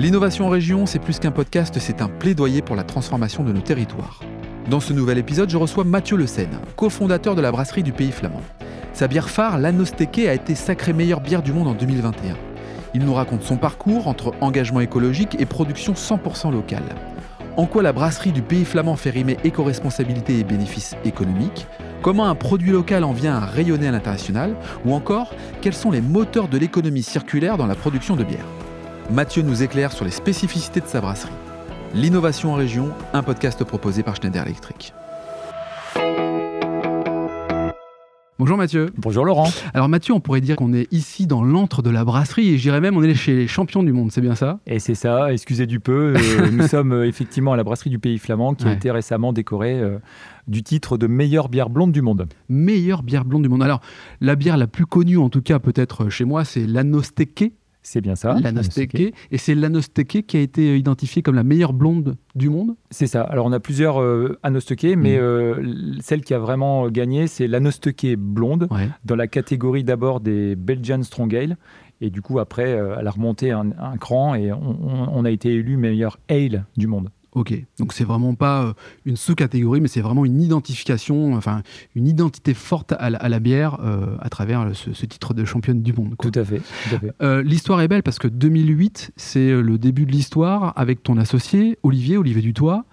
L'innovation en région, c'est plus qu'un podcast, c'est un plaidoyer pour la transformation de nos territoires. Dans ce nouvel épisode, je reçois Mathieu Le Seine, cofondateur de la brasserie du Pays Flamand. Sa bière phare, l'Anosteke, a été sacrée meilleure bière du monde en 2021. Il nous raconte son parcours entre engagement écologique et production 100% locale. En quoi la brasserie du Pays Flamand fait rimer éco-responsabilité et bénéfices économiques? Comment un produit local en vient à rayonner à l'international? Ou encore, quels sont les moteurs de l'économie circulaire dans la production de bière? Mathieu nous éclaire sur les spécificités de sa brasserie. L'innovation en région, un podcast proposé par Schneider Electric. Bonjour Mathieu. Bonjour Laurent. Alors Mathieu, on pourrait dire qu'on est ici dans l'antre de la brasserie et je dirais même on est chez les champions du monde, c'est bien ça? Et c'est ça, excusez du peu, euh, nous sommes euh, effectivement à la brasserie du Pays Flamand qui a été récemment décorée euh, du titre de meilleure bière blonde du monde. Meilleure bière blonde du monde. Alors la bière la plus connue en tout cas peut-être chez moi c'est l'Anosteke c'est bien ça. L'Anosteke. Et c'est l'Anosteke qui a été identifiée comme la meilleure blonde du monde? C'est ça. Alors on a plusieurs euh, Anosteke, mais mm. euh, celle qui a vraiment gagné, c'est l'Anosteke blonde, dans la catégorie d'abord des Belgian Strong Ale. Et du coup, après, euh, elle a remonté un, cran et on, a été élu meilleur ale du monde. Ok, donc c'est vraiment pas euh, une sous-catégorie, mais c'est vraiment une identification, enfin une identité forte à la, bière euh, à travers ce, titre de championne du monde. Tout à fait. Euh, l'histoire est belle parce que 2008, c'est le début de l'histoire avec ton associé Olivier, Olivier Dutoit,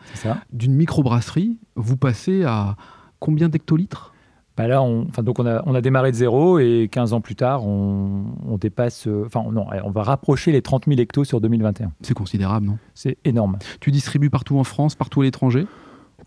d'une microbrasserie. Vous passez à combien d'hectolitres? Bah là, on, donc on a, on a démarré de zéro et 15 ans plus tard, on, dépasse, euh, enfin non, on va rapprocher les 30 000 hectos sur 2021. C'est considérable, non? C'est énorme. Tu distribues partout en France, partout à l'étranger?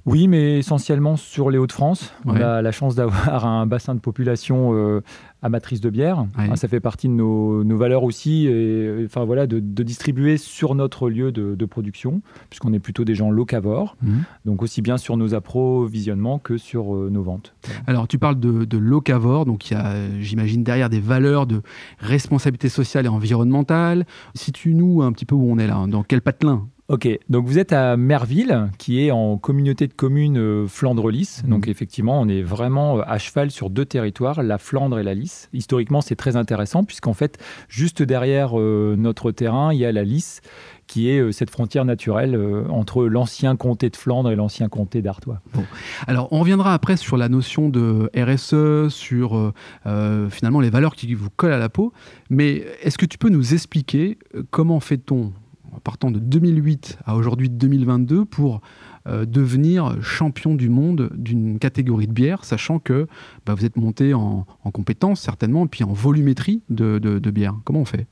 Oui, mais essentiellement sur les Hauts-de-France. On a la chance d'avoir un bassin de population euh, amatrice de bière. ça fait partie de nos, valeurs aussi, et, enfin voilà, de, distribuer sur notre lieu de, production, puisqu'on est plutôt des gens locavores, mhm. donc aussi bien sur nos approvisionnements que sur euh, nos ventes. Alors tu parles de, de locavore, donc il y a, j'imagine, derrière des valeurs de responsabilité sociale et environnementale. Situe-nous un petit peu où on est là, dans quel patelin? Ok, donc vous êtes à Merville, qui est en communauté de communes euh, Flandre-Lys. Mhm. Donc effectivement, on est vraiment euh, à cheval sur deux territoires, la Flandre et la Lys. Historiquement, c'est très intéressant, puisqu'en fait, juste derrière euh, notre terrain, il y a la Lys, qui est cette frontière naturelle entre l'ancien comté de Flandre et l'ancien comté d'Artois. Bon. Alors, on reviendra après sur la notion de RSE, sur finalement les valeurs qui vous collent à la peau. Mais est-ce que tu peux nous expliquer comment fait-on partant de 2008 à aujourd'hui 2022 pour euh, devenir champion du monde d'une catégorie de bière, sachant que bah, vous êtes monté en, en compétences certainement, et puis en volumétrie de, bière. Comment on fait?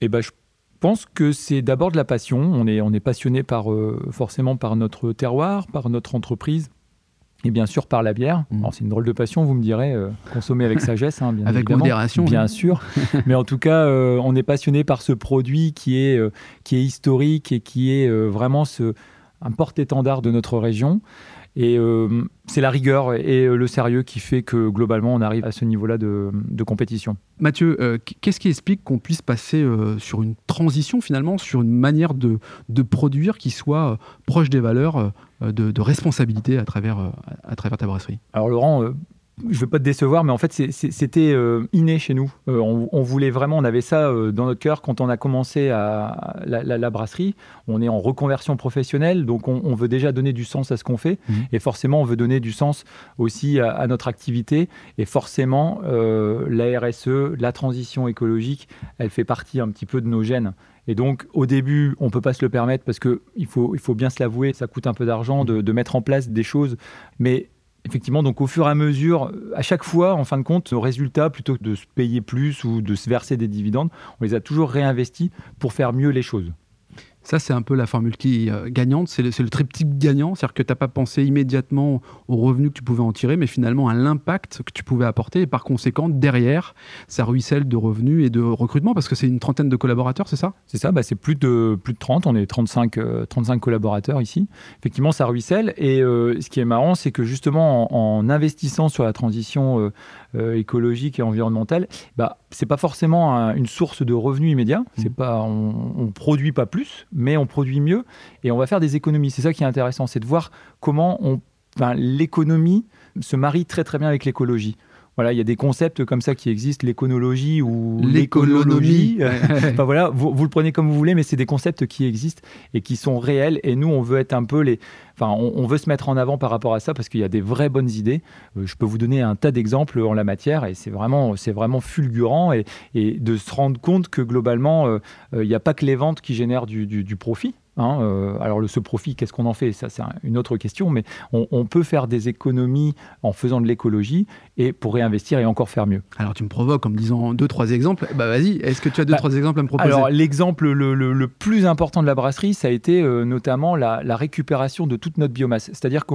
Eh ben, Je pense que c'est d'abord de la passion. On est, on est passionné par, euh, forcément par notre terroir, par notre entreprise et bien sûr par la bière. Mm. c'est une drôle de passion, vous me direz, euh, consommer avec sagesse, hein, bien avec modération. Bien sûr. Mais en tout cas, euh, on est passionné par ce produit qui est, euh, qui est historique et qui est vraiment ce, un porte-étendard de notre région. Et c'est la rigueur et le sérieux qui fait que globalement on arrive à ce niveau-là de, de, compétition. Mathieu, qu'est-ce qui explique qu'on puisse passer sur une transition finalement, sur une manière de, produire qui soit proche des valeurs euh, de, responsabilité à travers, euh, à travers ta brasserie? Alors Laurent, euh, je ne veux pas te décevoir, mais en fait, c'était inné chez nous. on, voulait vraiment, on avait ça dans notre cœur quand on a commencé à la, brasserie. On est en reconversion professionnelle, donc on, veut déjà donner du sens à ce qu'on fait. Mmh. Et forcément, on veut donner du sens aussi à, à notre activité. Et forcément, la RSE, la transition écologique, elle fait partie un petit peu de nos gènes. Et donc, au début, on ne peut pas se le permettre parce qu'il faut, il faut bien se l'avouer, ça coûte un peu d'argent de, mettre en place des choses. Mais effectivement, donc au fur et à mesure, à chaque fois, en fin de compte, nos résultats, plutôt que de se payer plus ou de se verser des dividendes, on les a toujours réinvestis pour faire mieux les choses. Ça, c'est un peu la formule qui euh, gagnante, c'est le, le, triptyque gagnant, c'est-à-dire que tu n'as pas pensé immédiatement aux revenus que tu pouvais en tirer, mais finalement à l'impact que tu pouvais apporter, et par conséquent, derrière, ça ruisselle de revenus et de recrutement, parce que c'est une trentaine de collaborateurs, c'est ça? C'est ça, bah, c'est plus de, plus de 30, on est 35, 35 euh, collaborateurs ici. Effectivement, ça ruisselle, et euh, ce qui est marrant, c'est que justement, en, investissant sur la transition écologique et environnementale, bah, c'est pas forcément une source de revenus immédiats, c'est mmh. pas, on ne produit pas plus, mais on produit mieux et on va faire des économies. C'est ça qui est intéressant, c'est de voir comment l'économie se marie très très bien avec l'écologie. Voilà, il y a des concepts comme ça qui existent, l'éconologie ou l'économie. enfin, voilà, vous, vous, le prenez comme vous voulez, mais c'est des concepts qui existent et qui sont réels. Et nous, on veut être un peu les, enfin, on, veut se mettre en avant par rapport à ça parce qu'il y a des vraies bonnes idées. Euh, je peux vous donner un tas d'exemples en la matière et c'est vraiment, c'est vraiment fulgurant et, de se rendre compte que globalement, euh, euh, il n'y a pas que les ventes qui génèrent du profit. Hein, euh, alors le, ce profit, qu'est-ce qu'on en fait? Ça, c'est une autre question, mais on, peut faire des économies en faisant de l'écologie et pour réinvestir et encore faire mieux. Alors tu me provoques en me disant deux, trois exemples. Bah vas-y, est-ce que tu as deux, bah, trois exemples à me proposer? Alors l'exemple le, plus important de la brasserie, ça a été euh, notamment la, récupération de toute notre biomasse. C'est-à-dire que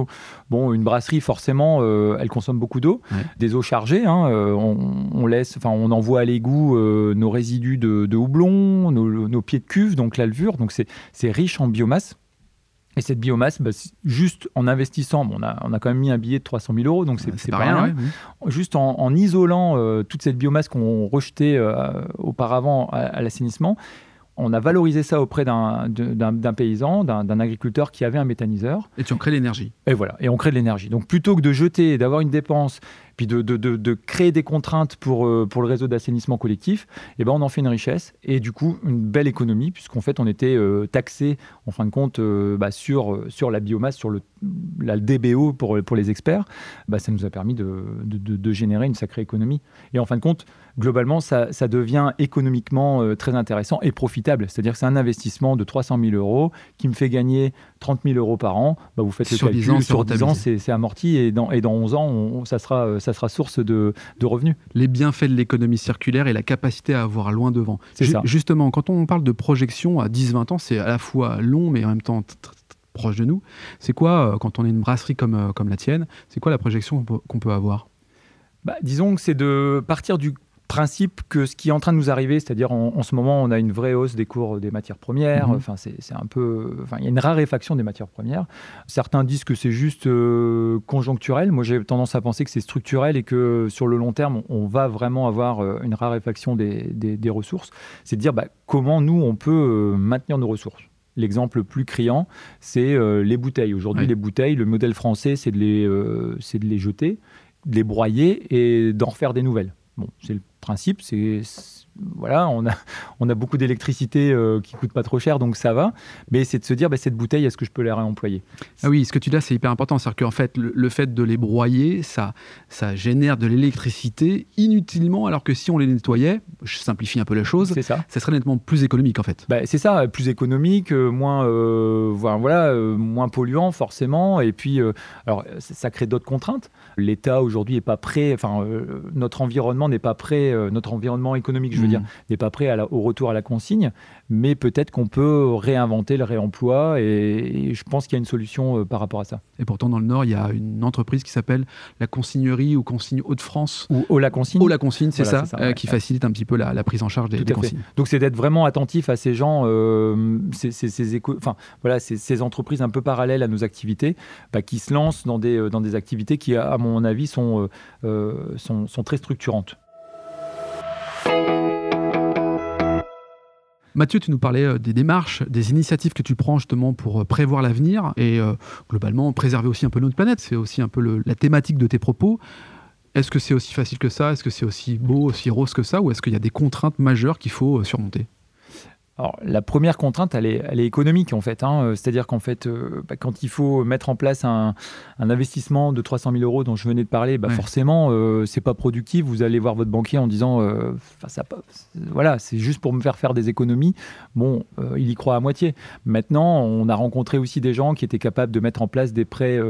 bon, une brasserie, forcément, euh, elle consomme beaucoup d'eau, des eaux chargées. Hein, on, laisse, enfin, on envoie à l'égout nos résidus de, houblon, nos, nos, pieds de cuve, donc la levure. Donc c'est riche en biomasse. Et cette biomasse, bah, juste en investissant, on, a, on a quand même mis un billet de 300 000 euros, donc c'est pas, rien. Juste en, isolant euh, toute cette biomasse qu'on rejetait euh, auparavant à, l'assainissement, on a valorisé ça auprès d'un paysan, d'un agriculteur qui avait un méthaniseur. Et tu en crées l'énergie. Et voilà, et on crée de l'énergie. Donc plutôt que de jeter, d'avoir une dépense puis de, créer des contraintes pour, euh, pour le réseau d'assainissement collectif, eh ben on en fait une richesse et du coup une belle économie, puisqu'en fait on était euh, taxé en fin de compte euh, bah, sur, la biomasse, sur la DBO pour, les experts, bah, ça nous a permis de, de, générer une sacrée économie. Et en fin de compte, globalement, ça, ça devient économiquement très intéressant et profitable. C'est-à-dire que c'est un investissement de 300 000 euros qui me fait gagner 30 000 euros par an. Bah, vous faites le sur calcul, 10 ans, sur 10 ans, c'est amorti et dans, et dans 11 ans, ça sera ça sera source de, revenus. Les bienfaits de l'économie circulaire et la capacité à avoir loin devant. C'est ça. Justement, quand on parle de projection à 10-20 ans, c'est à la fois long, mais en même temps proche de nous. C'est quoi, euh, quand on est une brasserie comme, euh, comme la tienne, c'est quoi la projection qu'on peut avoir? Bah, disons que c'est de partir du principe que ce qui est en train de nous arriver, c'est-à-dire en, ce moment, on a une vraie hausse des cours des matières premières. Mhm. Enfin, c'est un peu, enfin, il y a une raréfaction des matières premières. Certains disent que c'est juste euh, conjoncturel. Moi, j'ai tendance à penser que c'est structurel et que sur le long terme, on, va vraiment avoir euh, une raréfaction des, des, ressources. C'est de dire bah, comment nous on peut euh, maintenir nos ressources. L'exemple le plus criant, c'est les bouteilles. Aujourd'hui, les bouteilles, le modèle français, c'est de, les, de les jeter, de les broyer et d'en refaire des nouvelles. Bon, c'est le principe, c'est voilà, on a, on a beaucoup d'électricité euh, qui coûte pas trop cher, donc ça va. Mais c'est de se dire, bah, cette bouteille, est-ce que je peux la réemployer? Ah oui, ce que tu dis c'est hyper important. C'est-à-dire qu'en fait, le, fait de les broyer, ça, ça génère de l'électricité inutilement, alors que si on les nettoyait, je simplifie un peu la chose, ça. ça serait nettement plus économique en fait. Bah, c'est ça, plus économique, euh, moins, euh, voilà, moins polluant forcément. Et puis, alors, ça crée d'autres contraintes. L'État aujourd'hui n'est pas prêt, enfin, notre environnement n'est pas prêt, notre environnement économique, je veux dire, mm. n'est pas prêt au retour à la consigne, mais peut-être qu'on peut réinventer le réemploi et, je pense qu'il y a une solution euh, par rapport à ça. Et pourtant, dans le Nord, il y a une entreprise qui s'appelle la Consignerie ou Consigne Hauts-de-France. Ou la Consigne. Ou la Consigne, c'est ça, euh, qui facilite un petit peu la, prise en charge des, consignes. Donc, c'est d'être vraiment attentif à ces gens, euh, ces, enfin, voilà, ces, entreprises un peu parallèles à nos activités, bah, qui se lancent dans des, dans des activités qui, à mon avis, sont, sont, sont très structurantes. Mathieu, tu nous parlais euh, des démarches, des initiatives que tu prends justement pour euh, prévoir l'avenir et euh, globalement préserver aussi un peu notre planète. C'est aussi un peu la thématique de tes propos. Est-ce que c'est aussi facile que ça? Est-ce que c'est aussi beau, aussi rose que ça? Ou est-ce qu'il y a des contraintes majeures qu'il faut surmonter? Alors, la première contrainte, elle est, elle est économique en fait. Hein. C'est-à-dire qu'en fait, euh, bah, quand il faut mettre en place un, investissement de 300 000 euros dont je venais de parler, bah, forcément, euh, c'est pas productif. Vous allez voir votre banquier en disant, euh, ça, voilà, c'est juste pour me faire faire des économies. Bon, il y croit à moitié. Maintenant, on a rencontré aussi des gens qui étaient capables de mettre en place des prêts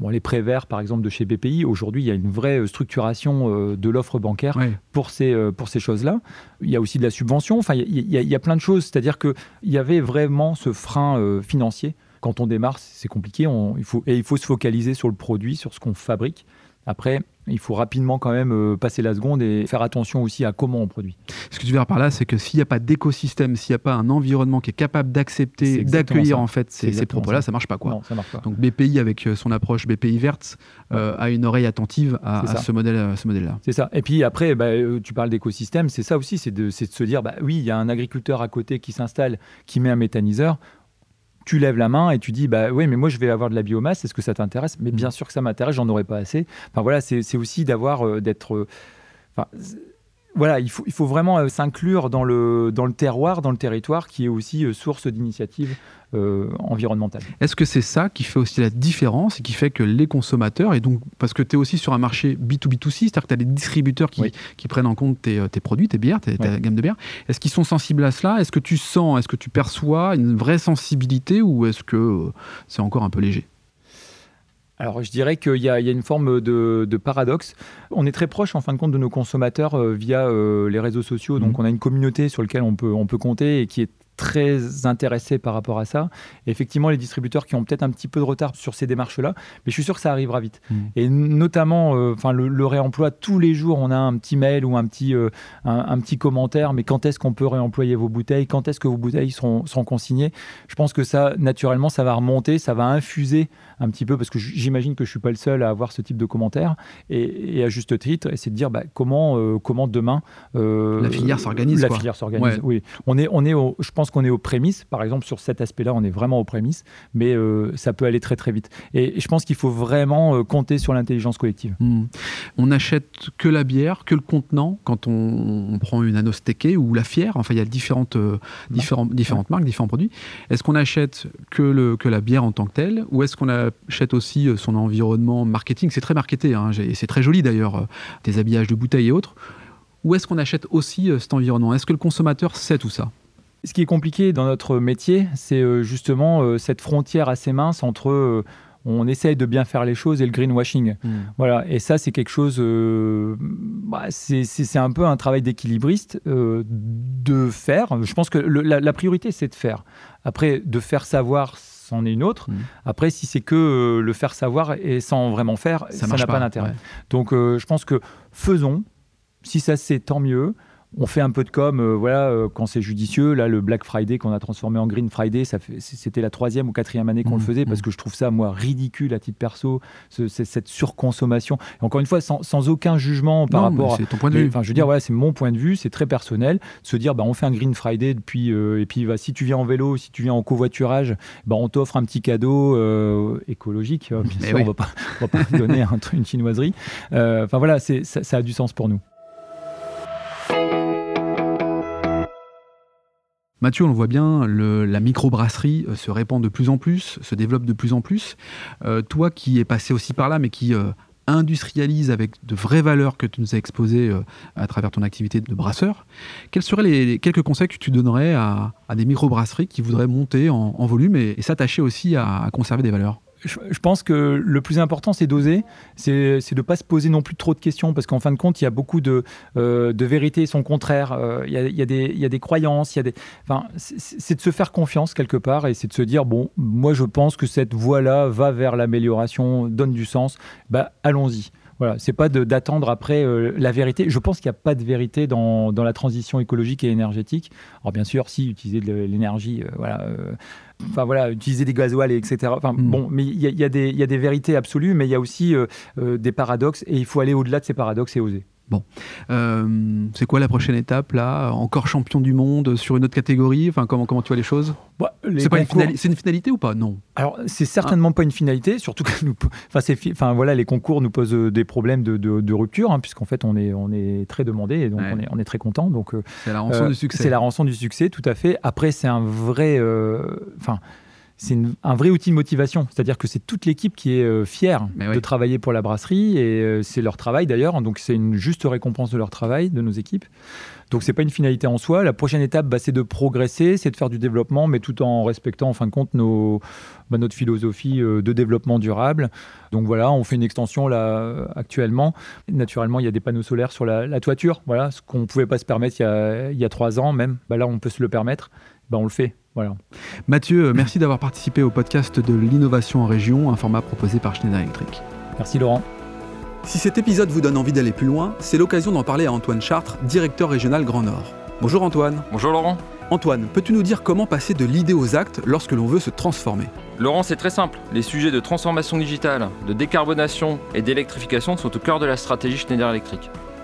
Bon, les prêts verts, par exemple, de chez BPI, aujourd'hui, il y a une vraie euh, structuration euh, de l'offre bancaire pour ces, euh, pour ces choses-là. Il y a aussi de la subvention. Enfin, il y, a, il y a plein de choses. C'est-à-dire qu'il y avait vraiment ce frein financier. Quand on démarre, c'est compliqué. On, il faut, et il faut se focaliser sur le produit, sur ce qu'on fabrique. Après, il faut rapidement quand même euh, passer la seconde et faire attention aussi à comment on produit. Ce que tu veux dire par là, c'est que s'il n'y a pas d'écosystème, s'il n'y a pas un environnement qui est capable d'accepter, d'accueillir en fait ces, propos-là, ça. ne marche pas quoi. Non, ça marche pas. Donc BPI avec euh, son approche BPI verte euh, a une oreille attentive à, ce modèle, ce modèle-là. C'est ça. Et puis après, bah, tu parles d'écosystème, c'est ça aussi, c'est de, de, se dire, bah oui, il y a un agriculteur à côté qui s'installe, qui met un méthaniseur tu lèves la main et tu dis bah oui mais moi je vais avoir de la biomasse est-ce que ça t'intéresse? Mais Mm. bien sûr que ça m'intéresse j'en aurais pas assez enfin voilà c'est aussi d'avoir euh, d'être euh, voilà il faut, il faut vraiment euh, s'inclure dans le, dans le terroir dans le territoire qui est aussi euh, source d'initiatives euh, environnementales Est-ce que c'est ça qui fait aussi la différence et qui fait que les consommateurs, et donc parce que tu es aussi sur un marché B2B2C, c'est-à-dire que tu as des distributeurs qui, Oui. qui prennent en compte tes, tes produits, tes bières, tes- ta gamme de bières, est-ce qu'ils sont sensibles à cela? Est-ce que tu sens, est-ce que tu perçois une vraie sensibilité ou est-ce que c'est encore un peu léger? Alors, je dirais qu'il y, a il y a une forme de, de paradoxe. On est très proche, en fin de compte, de nos consommateurs euh, via euh, les réseaux sociaux. Donc, Mhm. on a une communauté sur laquelle on peut, on peut compter et qui est très intéressée par rapport à ça. Et effectivement, les distributeurs qui ont peut-être un petit peu de retard sur ces démarches-là, mais je suis sûr que ça arrivera vite. Mhm. Et notamment, euh, enfin, le, le réemploi, tous les jours, on a un petit mail ou un petit, euh, un, un petit commentaire, mais quand est-ce qu'on peut réemployer vos bouteilles? Quand est-ce que vos bouteilles seront, seront consignées? Je pense que ça, naturellement, ça va remonter, ça va infuser un petit peu, parce que j'imagine que je suis pas le seul à avoir ce type de commentaires, et, et à juste titre, et c'est de dire bah, comment, euh, comment demain La filière s'organise, La quoi. filière s'organise. Ouais. Oui, on est, on est, au- je pense qu'on est aux prémices. Par exemple, sur cet aspect-là, on est vraiment aux prémices, mais euh, ça peut aller très très vite. Et, et je pense qu'il faut vraiment euh, compter sur l'intelligence collective. Hmm. On n'achète que la bière, que le contenant quand on, on prend une anosteke ou la fière. Enfin, il y a différentes, euh, différentes marques, différents produits. Est-ce qu'on achète que, le, que la bière en tant que telle ou est-ce qu'on achète aussi son environnement marketing? C'est très marketé, hein, et c'est très joli d'ailleurs, des habillages de bouteilles et autres. Ou est-ce qu'on achète aussi cet environnement? Est-ce que le consommateur sait tout ça? Ce qui est compliqué dans notre métier, c'est euh, justement euh, cette frontière assez mince entre euh, on essaye de bien faire les choses et le greenwashing. Voilà, et ça, c'est quelque chose. euh, bah, c'est un peu un travail d'équilibriste euh, de faire. Je pense que le- la, la priorité, c'est de faire. Après, de faire savoir, c'en est une autre. Mhm. Après, si c'est que euh, le faire savoir et sans vraiment faire, ça n'a pas, d'intérêt. ouais. Donc, je pense que faisons. Si ça c'est tant mieux. On fait un peu de com, euh, voilà, euh, quand c'est judicieux. Là, le Black Friday qu'on a transformé en Green Friday, ça c'était la troisième ou quatrième année qu'on le faisait parce mhm. que je trouve ça moi ridicule à titre perso, ce- cette surconsommation. Et encore une fois, sans, sans aucun jugement par Non, rapport. à- c'est ton point de mais, vue. Enfin, je veux dire, voilà, c'est mon point de vue, c'est très personnel. Se dire, bah, on fait un Green Friday depuis, euh, et puis bah, si tu viens en vélo, si tu viens en covoiturage, bah, on t'offre un petit cadeau écologique. Euh, Bien sûr, oui. on va pas, on va pas te donner un une chinoiserie. Enfin voilà, ça a du sens pour nous. Mathieu, on le voit bien, la microbrasserie euh, se répand de plus en plus, se développe de plus en plus. Euh, toi qui es passé aussi par là, mais qui euh, industrialise avec de vraies valeurs que tu nous as exposées à travers ton activité de brasseur, quels seraient les, quelques conseils que tu donnerais à, des microbrasseries qui voudraient monter en, volume et, s'attacher aussi à conserver des valeurs? Je, pense que le plus important, c'est d'oser, c'est, de ne pas se poser non plus trop de questions, parce qu'en fin de compte, il y a beaucoup de, euh, vérités et son contraire. Euh, il, y a, des, croyances, c'est, de se faire confiance quelque part et c'est de se dire bon, moi je pense que cette voie-là va vers l'amélioration, donne du sens. Bah, allons-y. Voilà, c'est pas d'attendre après euh, la vérité. Je pense qu'il n'y a pas de vérité dans, la transition écologique et énergétique. Alors bien sûr, si utiliser de l'énergie, voilà, enfin voilà, utiliser des gasoils, et etc. Enfin Mm. bon, mais il y, a- il y a des- il y a des vérités absolues, mais il y a aussi euh, euh, des paradoxes et il faut aller au-delà de ces paradoxes et oser. Euh, C'est quoi la prochaine étape là? Encore champion du monde sur une autre catégorie? Enfin, comment, comment tu vois les choses? Bah, les C'est pas une, finali- c'est une finalité ou pas? Non. Alors, c'est certainement pas une finalité, surtout que nous, enfin, c'est fi- enfin, voilà, les concours nous posent euh, des problèmes de, de- de rupture, hein, puisqu'en fait, on est, on est très demandé et donc Ouais. on, est, on est très content. Donc, euh, C'est la rançon euh, du succès. C'est la rançon du succès, tout à fait. Après, c'est un vrai, enfin. C'est un vrai outil de motivation, c'est-à-dire que c'est toute l'équipe qui est euh, fière Mais oui. de travailler pour la brasserie et euh, c'est leur travail d'ailleurs, donc c'est une juste récompense de leur travail, de nos équipes. Donc c'est pas une finalité en soi. La prochaine étape, bah, c'est de progresser, c'est de faire du développement, mais tout en respectant en fin de compte nos, bah, notre philosophie euh, de développement durable. Donc voilà, on fait une extension là actuellement. Naturellement, il y a des panneaux solaires sur la, la toiture. Voilà, ce qu'on ne pouvait pas se permettre il y a, il y a trois ans même. Bah, là, on peut se le permettre. On le fait. Voilà. Mathieu, euh, merci d'avoir participé au podcast de l'innovation en région, un format proposé par Schneider Electric. Merci Laurent. Si cet épisode vous donne envie d'aller plus loin, c'est l'occasion d'en parler à Antoine Chartres, directeur régional Grand Nord. Bonjour Antoine. Bonjour Laurent. Antoine, peux-tu nous dire comment passer de l'idée aux actes lorsque l'on veut se transformer? Laurent, c'est très simple. Les sujets de transformation digitale, de décarbonation et d'électrification sont au cœur de la stratégie Schneider Electric.